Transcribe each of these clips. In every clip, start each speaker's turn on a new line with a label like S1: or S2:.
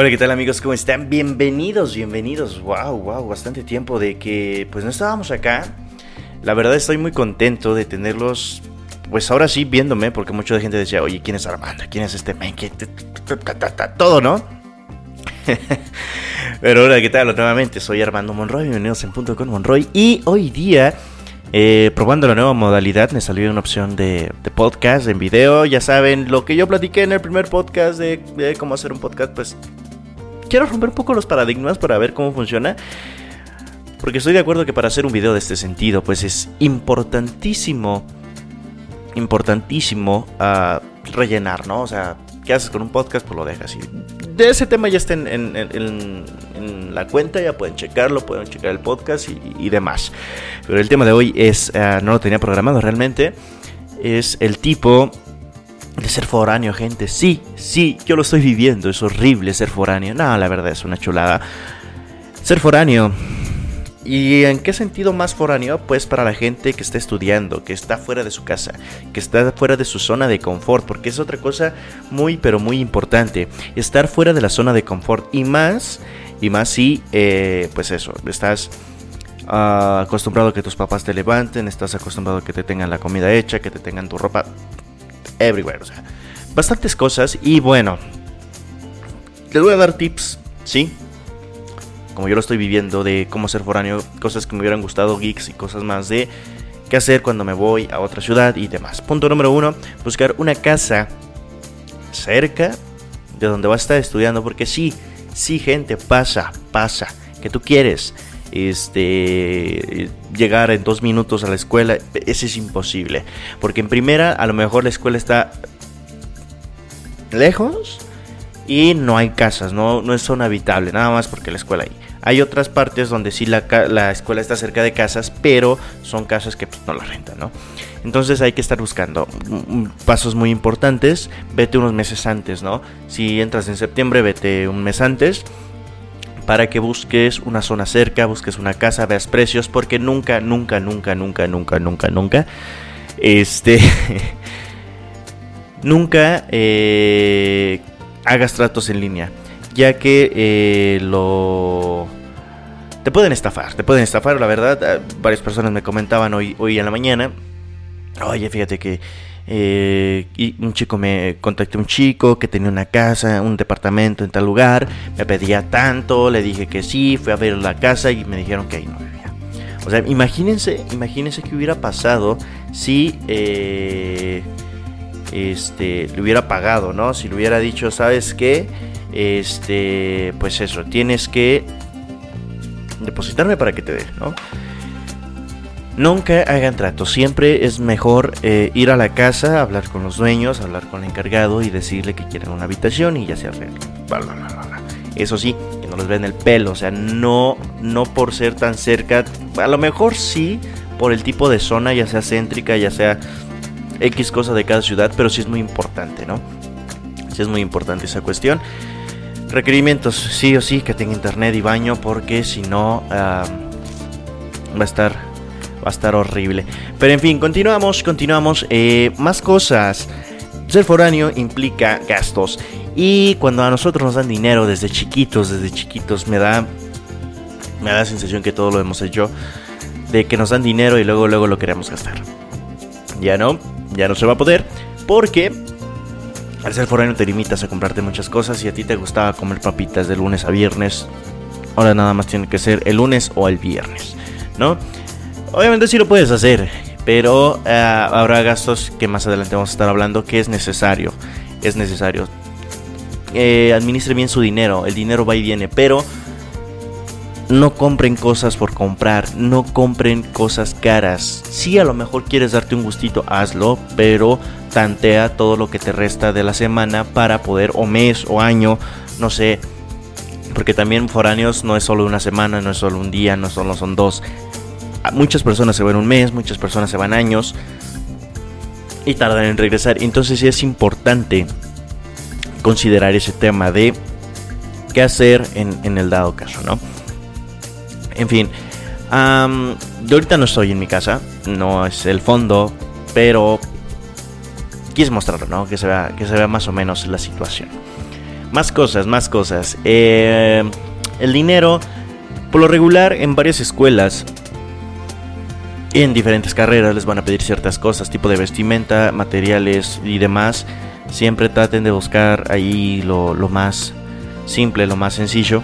S1: Hola, ¿qué tal amigos? ¿Cómo están? Bienvenidos, bienvenidos. Wow, wow, bastante tiempo de que pues no estábamos acá. La verdad estoy muy contento de tenerlos, pues ahora sí viéndome, porque mucha gente decía, oye, ¿quién es Armando? ¿Quién es este man? Todo, ¿no? Pero ahora, ¿qué tal? Nuevamente, soy Armando Monroy, bienvenidos en Punto con Monroy. Y hoy día, eh, probando la nueva modalidad, me salió una opción de, podcast en video. Ya saben, lo que yo platiqué en el primer podcast de cómo hacer un podcast, pues quiero romper un poco los paradigmas para ver cómo funciona. Porque estoy de acuerdo que para hacer un video de este sentido, pues es importantísimo, importantísimo uh, rellenar, ¿no? O sea, ¿qué haces con un podcast? Pues lo dejas. Y de ese tema ya está en, en, la cuenta, ya pueden checarlo, pueden checar el podcast y, demás. Pero el tema de hoy es, uh, no lo tenía programado realmente, es el tipo de ser foráneo, gente. Sí, sí, yo lo estoy viviendo. Es horrible ser foráneo. No, la verdad es una chulada. Ser foráneo. ¿Y en qué sentido más foráneo? Pues para la gente que está estudiando, que está fuera de su casa, que está fuera de su zona de confort, porque es otra cosa muy, pero muy importante. Estar fuera de la zona de confort y más, y más si, eh, pues eso, estás uh, acostumbrado a que tus papás te levanten, estás acostumbrado a que te tengan la comida hecha, que te tengan tu ropa everywhere. O sea, bastantes cosas. Y bueno, les voy a dar tips, ¿sí? Como yo lo estoy viviendo, de cómo ser foráneo, cosas que me hubieran gustado, geeks y cosas más de qué hacer cuando me voy a otra ciudad y demás. Punto número uno, buscar una casa cerca de donde vas a estar estudiando, porque sí, sí, gente, pasa, pasa, que tú quieres este llegar en dos minutos a la escuela, ese es imposible. Porque en primera, a lo mejor la escuela está lejos y no hay casas, no, no es zona habitable, nada más porque la escuela hay. Hay otras partes donde sí la, la escuela está cerca de casas, pero son casas que pues, no la rentan, ¿no? Entonces hay que estar buscando pasos muy importantes. Vete unos meses antes, ¿no? Si entras en septiembre, vete un mes antes para que busques una zona cerca, busques una casa, veas precios, porque nunca, nunca, nunca, nunca, nunca, nunca, nunca, este, nunca eh, hagas tratos en línea, ya que eh, lo... Te pueden estafar, te pueden estafar, la verdad, ah, varias personas me comentaban hoy, hoy en la mañana, oye, fíjate que eh, y un chico me contacté un chico que tenía una casa, un departamento en tal lugar, me pedía tanto, le dije que sí, fui a ver la casa y me dijeron que ahí no vivía. O sea, imagínense, imagínense qué hubiera pasado si eh, este le hubiera pagado, ¿no? Si le hubiera dicho, ¿sabes qué? Este, pues eso, tienes que depositarme para que te dé, ¿no? Nunca hagan trato, siempre es mejor eh, ir a la casa, hablar con los dueños, hablar con el encargado y decirle que quieren una habitación y ya se arregla. Eso sí, que no les ven el pelo, o sea, no, no por ser tan cerca, a lo mejor sí por el tipo de zona, ya sea céntrica, ya sea X cosa de cada ciudad, pero sí es muy importante, ¿no? Sí es muy importante esa cuestión. Requerimientos, sí o sí, que tenga internet y baño, porque si no, uh, va a estar va a estar horrible. Pero en fin, continuamos, continuamos. Eh, más cosas. Ser foráneo implica gastos. Y cuando a nosotros nos dan dinero desde chiquitos, desde chiquitos, me da, me da la sensación que todo lo hemos hecho. De que nos dan dinero y luego, luego lo queremos gastar. Ya no, ya no se va a poder. Porque al ser foráneo te limitas a comprarte muchas cosas. Y a ti te gustaba comer papitas de lunes a viernes. Ahora nada más tiene que ser el lunes o el viernes. ¿No? Obviamente sí lo puedes hacer, pero uh, habrá gastos que más adelante vamos a estar hablando que es necesario. Es necesario. Eh, administre bien su dinero, el dinero va y viene, pero no compren cosas por comprar, no compren cosas caras. Si a lo mejor quieres darte un gustito, hazlo, pero tantea todo lo que te resta de la semana para poder, o mes o año, no sé. Porque también foráneos no es solo una semana, no es solo un día, no solo son dos muchas personas se van un mes, muchas personas se van años y tardan en regresar. Entonces es importante considerar ese tema de qué hacer en, el dado caso, ¿no? En fin, yo ahorita no estoy en mi casa, no es el fondo, pero quise mostrarlo, ¿no? Que se vea, que se vea más o menos la situación. Más cosas, más cosas. Eh, el dinero, por lo regular, en varias escuelas, en diferentes carreras les van a pedir ciertas cosas, tipo de vestimenta, materiales y demás. Siempre traten de buscar ahí lo, más simple, lo más sencillo.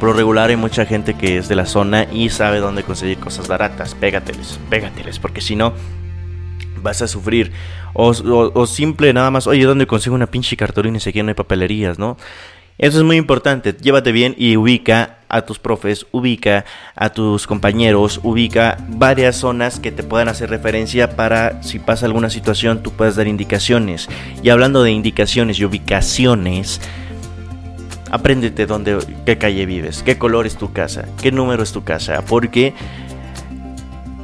S1: Por regular hay mucha gente que es de la zona y sabe dónde conseguir cosas baratas. Pégateles, pégateles, porque si no vas a sufrir. O, simple nada más, oye, ¿dónde consigo una pinche cartulina y se no hay papelerías, no? Eso es muy importante. Llévate bien y ubica a tus profes, ubica a tus compañeros, ubica varias zonas que te puedan hacer referencia para si pasa alguna situación tú puedas dar indicaciones. Y hablando de indicaciones y ubicaciones, Apréndete dónde, qué calle vives, qué color es tu casa, qué número es tu casa, porque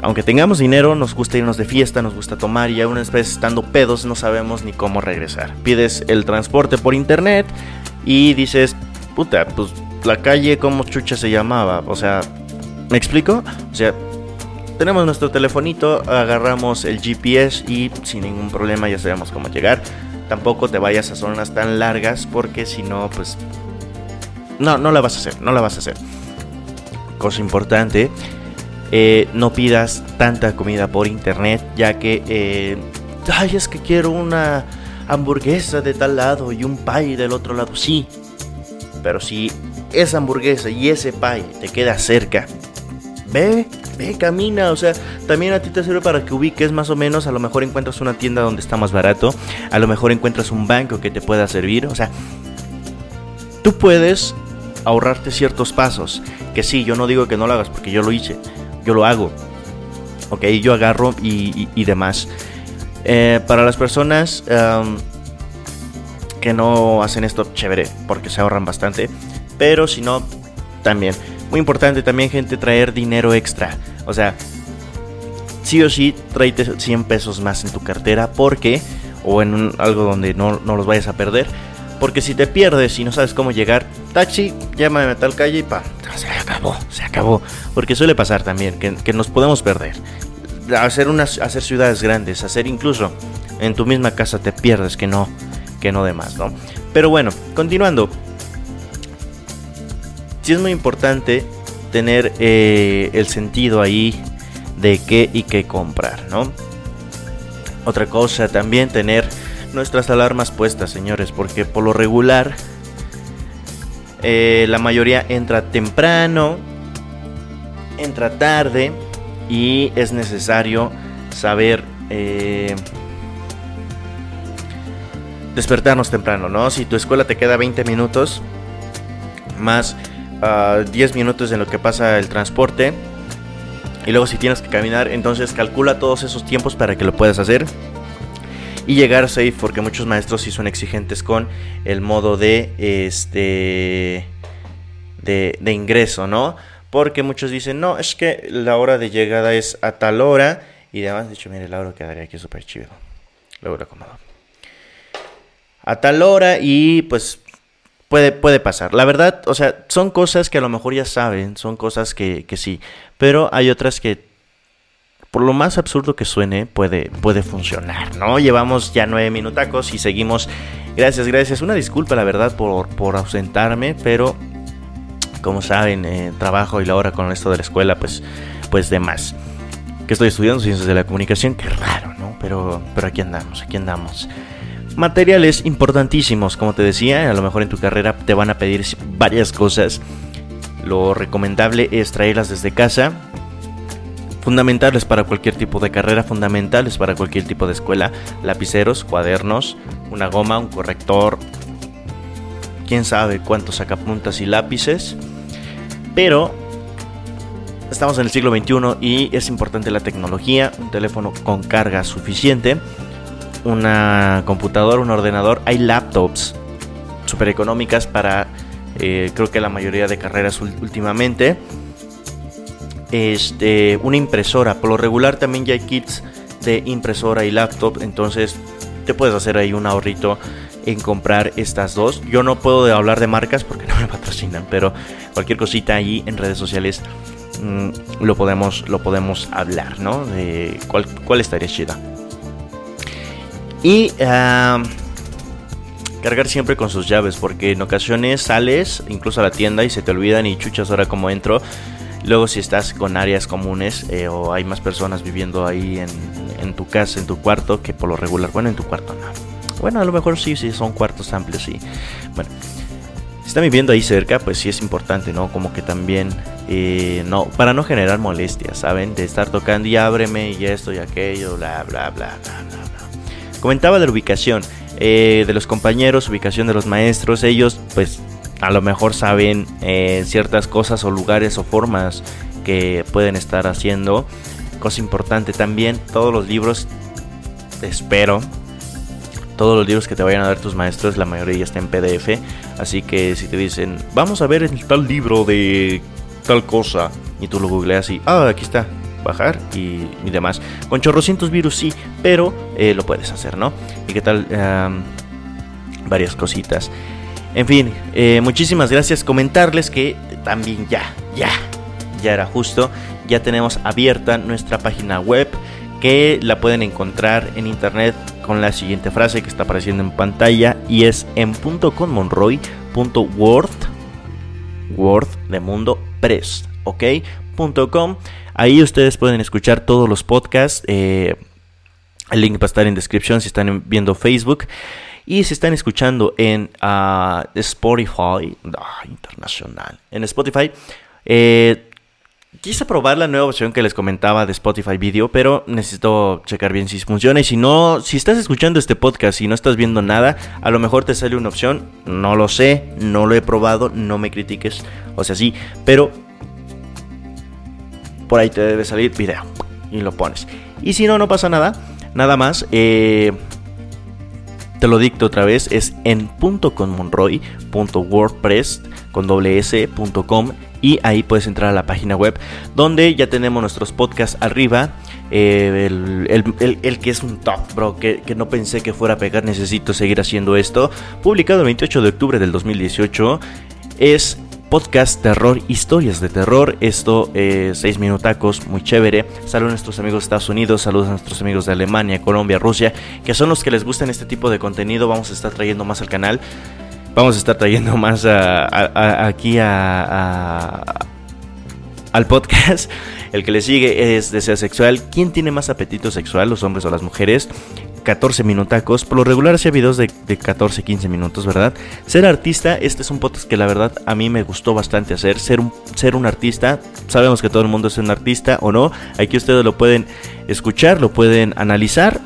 S1: aunque tengamos dinero, nos gusta irnos de fiesta, nos gusta tomar y aún vez estando pedos no sabemos ni cómo regresar. Pides el transporte por internet y dices, puta, pues la calle como chucha se llamaba, o sea, ¿me explico? O sea, tenemos nuestro telefonito, agarramos el GPS y sin ningún problema ya sabemos cómo llegar. Tampoco te vayas a zonas tan largas porque si no, pues no, no la vas a hacer, no la vas a hacer. Cosa importante, eh, no pidas tanta comida por internet, ya que, eh, ay, es que quiero una hamburguesa de tal lado y un pie del otro lado. Sí, pero si esa hamburguesa y ese pie te queda cerca, ve, ve, camina. O sea, también a ti te sirve para que ubiques más o menos. A lo mejor encuentras una tienda donde está más barato. A lo mejor encuentras un banco que te pueda servir. O sea, tú puedes ahorrarte ciertos pasos. Que sí, yo no digo que no lo hagas porque yo lo hice, yo lo hago. Ok, yo agarro y, demás. Eh, para las personas que no hacen esto, chévere, porque se ahorran bastante. Pero si no, también. Muy importante también, gente, traer dinero extra. O sea, sí o sí, tráete 100 pesos más en tu cartera porque, o en algo donde no, no los vayas a perder porque si te pierdes y no sabes cómo llegar, taxi, llámame a tal calle y pa, se acabó, se acabó. Porque suele pasar también, que, nos podemos perder. Hacer, unas, hacer ciudades grandes, hacer incluso en tu misma casa te pierdes, que no, que no demás, ¿no? Pero bueno, continuando. Sí es muy importante tener eh, el sentido ahí de qué y qué comprar, ¿no? Otra cosa también tener nuestras alarmas puestas, señores, porque por lo regular eh, la mayoría entra temprano, entra tarde y es necesario saber eh, despertarnos temprano, ¿no? Si tu escuela te queda 20 minutos más 10 ah, minutos en lo que pasa el transporte y luego si tienes que caminar, entonces calcula todos esos tiempos para que lo puedas hacer y llegar safe porque muchos maestros sí son exigentes con el modo de este de, ingreso, ¿no? Porque muchos dicen, no, es que la hora de llegada es a tal hora y demás. De hecho, mire, la hora quedaría aquí súper chido. Luego lo acomodo. A tal hora y pues puede, puede pasar. La verdad, o sea, son cosas que a lo mejor ya saben, son cosas que, que sí, pero hay otras que por lo más absurdo que suene, puede, puede funcionar, ¿no? Llevamos ya nueve minutacos y seguimos. Gracias, gracias. Una disculpa, la verdad, por, por ausentarme, pero como saben, eh, trabajo y la hora con esto de la escuela, pues, pues de más. Que estoy estudiando ciencias de la comunicación, qué raro, ¿no? Pero, pero aquí andamos, aquí andamos. Materiales importantísimos, como te decía, a lo mejor en tu carrera te van a pedir varias cosas. Lo recomendable es traerlas desde casa, fundamentales para cualquier tipo de carrera, fundamentales para cualquier tipo de escuela, lapiceros, cuadernos, una goma, un corrector, quién sabe cuántos sacapuntas y lápices, pero estamos en el siglo XXI y es importante la tecnología, un teléfono con carga suficiente, una computadora, un ordenador, hay laptops super económicas para eh, creo que la mayoría de carreras últimamente este, una impresora. Por lo regular también ya hay kits de impresora y laptop, entonces te puedes hacer ahí un ahorrito en comprar estas dos. Yo no puedo hablar de marcas porque no me patrocinan, pero cualquier cosita ahí en redes sociales mm, lo, podemos, lo podemos hablar, ¿no? De cuál, cuál estaría chida. Y cargar siempre con sus llaves, porque en ocasiones sales incluso a la tienda y se te olvidan y chuchas ahora como entro. Luego si estás con áreas comunes eh, o hay más personas viviendo ahí en, en, tu casa, en tu cuarto, que por lo regular, bueno, en tu cuarto no. Bueno, a lo mejor sí, sí, son cuartos amplios, sí. Bueno, si están viviendo ahí cerca, pues sí es importante, ¿no? Como que también, eh, no, para no generar molestias, ¿saben? De estar tocando y ábreme y esto y aquello, bla, bla, bla, bla, bla. Comentaba de la ubicación. Eh, de los compañeros, ubicación de los maestros, ellos pues a lo mejor saben eh, ciertas cosas o lugares o formas que pueden estar haciendo. Cosa importante también, todos los libros, espero, todos los libros que te vayan a dar tus maestros, la mayoría ya está en PDF. Así que si te dicen, vamos a ver el tal libro de tal cosa, y tú lo googleas y, ah, aquí está, bajar y, y, demás. Con chorrocientos virus sí, pero eh, lo puedes hacer, ¿no? Y qué tal, varias cositas. En fin, eh, muchísimas gracias. Comentarles que también ya, ya, ya era justo. Ya tenemos abierta nuestra página web que la pueden encontrar en internet con la siguiente frase que está apareciendo en pantalla y es en .conmonroy.word word de mundo press, ¿ok? Ahí ustedes pueden escuchar todos los podcasts. Eh, el link va a estar en descripción si están viendo Facebook. Y si están escuchando en uh, Spotify, oh, internacional, en Spotify, eh, quise probar la nueva opción que les comentaba de Spotify Video, pero necesito checar bien si funciona. Y si no, si estás escuchando este podcast y no estás viendo nada, a lo mejor te sale una opción. No lo sé, no lo he probado, no me critiques. O sea, sí, pero por ahí te debe salir video y lo pones. Y si no, no pasa nada. Nada más. Eh, te lo dicto otra vez, es en .conmonroy.wordpress con y ahí puedes entrar a la página web donde ya tenemos nuestros podcasts arriba. Eh, el, el, el, que es un top, bro, que, que, no pensé que fuera a pegar, necesito seguir haciendo esto. Publicado el 28 de octubre del 2018, es podcast terror, historias de terror. Esto, eh, seis minutacos, muy chévere. Saludos a nuestros amigos de Estados Unidos, saludos a nuestros amigos de Alemania, Colombia, Rusia, que son los que les gustan este tipo de contenido. Vamos a estar trayendo más al canal. Vamos a estar trayendo más a, a, aquí al podcast. El que le sigue es deseo sexual. ¿Quién tiene más apetito sexual, los hombres o las mujeres? 14 minutacos. Por lo regular hacía videos de, de 14, 15 minutos, ¿verdad? Ser artista, este es un podcast que la verdad a mí me gustó bastante hacer. Ser un, ser un artista, sabemos que todo el mundo es un artista o no. Aquí ustedes lo pueden escuchar, lo pueden analizar.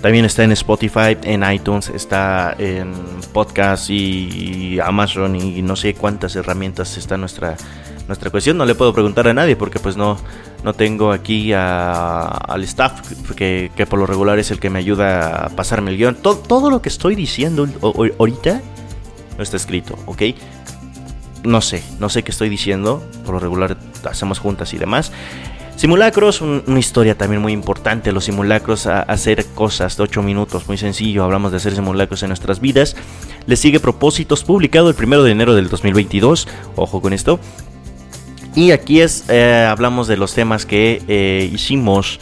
S1: También está en Spotify, en iTunes, está en podcast y Amazon y no sé cuántas herramientas está nuestra nuestra cuestión. No le puedo preguntar a nadie porque pues no, no tengo aquí al staff que, que, por lo regular es el que me ayuda a pasarme el guion. Todo, todo lo que estoy diciendo ahorita no está escrito, ¿ok? No sé, no sé qué estoy diciendo. Por lo regular hacemos juntas y demás. Simulacros, un, una historia también muy importante. Los simulacros, a, hacer cosas de 8 minutos, muy sencillo. Hablamos de hacer simulacros en nuestras vidas. Le sigue Propósitos, publicado el 1 de enero del 2022. Ojo con esto. Y aquí es, eh, hablamos de los temas que eh, hicimos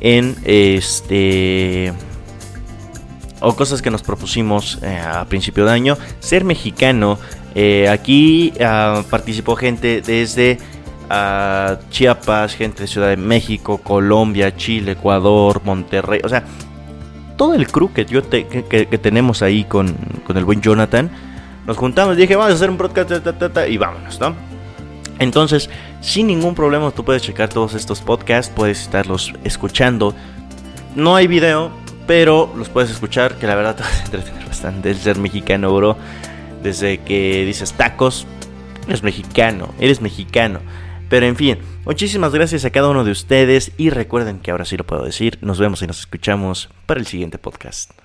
S1: en este... O cosas que nos propusimos eh, a principio de año. Ser mexicano. aquí uh, participó gente desde uh, Chiapas, gente de Ciudad de México, Colombia, Chile, Ecuador, Monterrey. O sea, todo el crew que, yo te, que, que, tenemos ahí con, con, el buen Jonathan. Nos juntamos, dije, vamos a hacer un podcast y vámonos, ¿no? Entonces, sin ningún problema, tú puedes checar todos estos podcasts, puedes estarlos escuchando. No hay video, pero los puedes escuchar, que la verdad te vas a entretener bastante el ser mexicano, bro. Desde que dices tacos, eres mexicano, eres mexicano. Pero en fin, muchísimas gracias a cada uno de ustedes y recuerden que ahora sí lo puedo decir. Nos vemos y nos escuchamos para el siguiente podcast.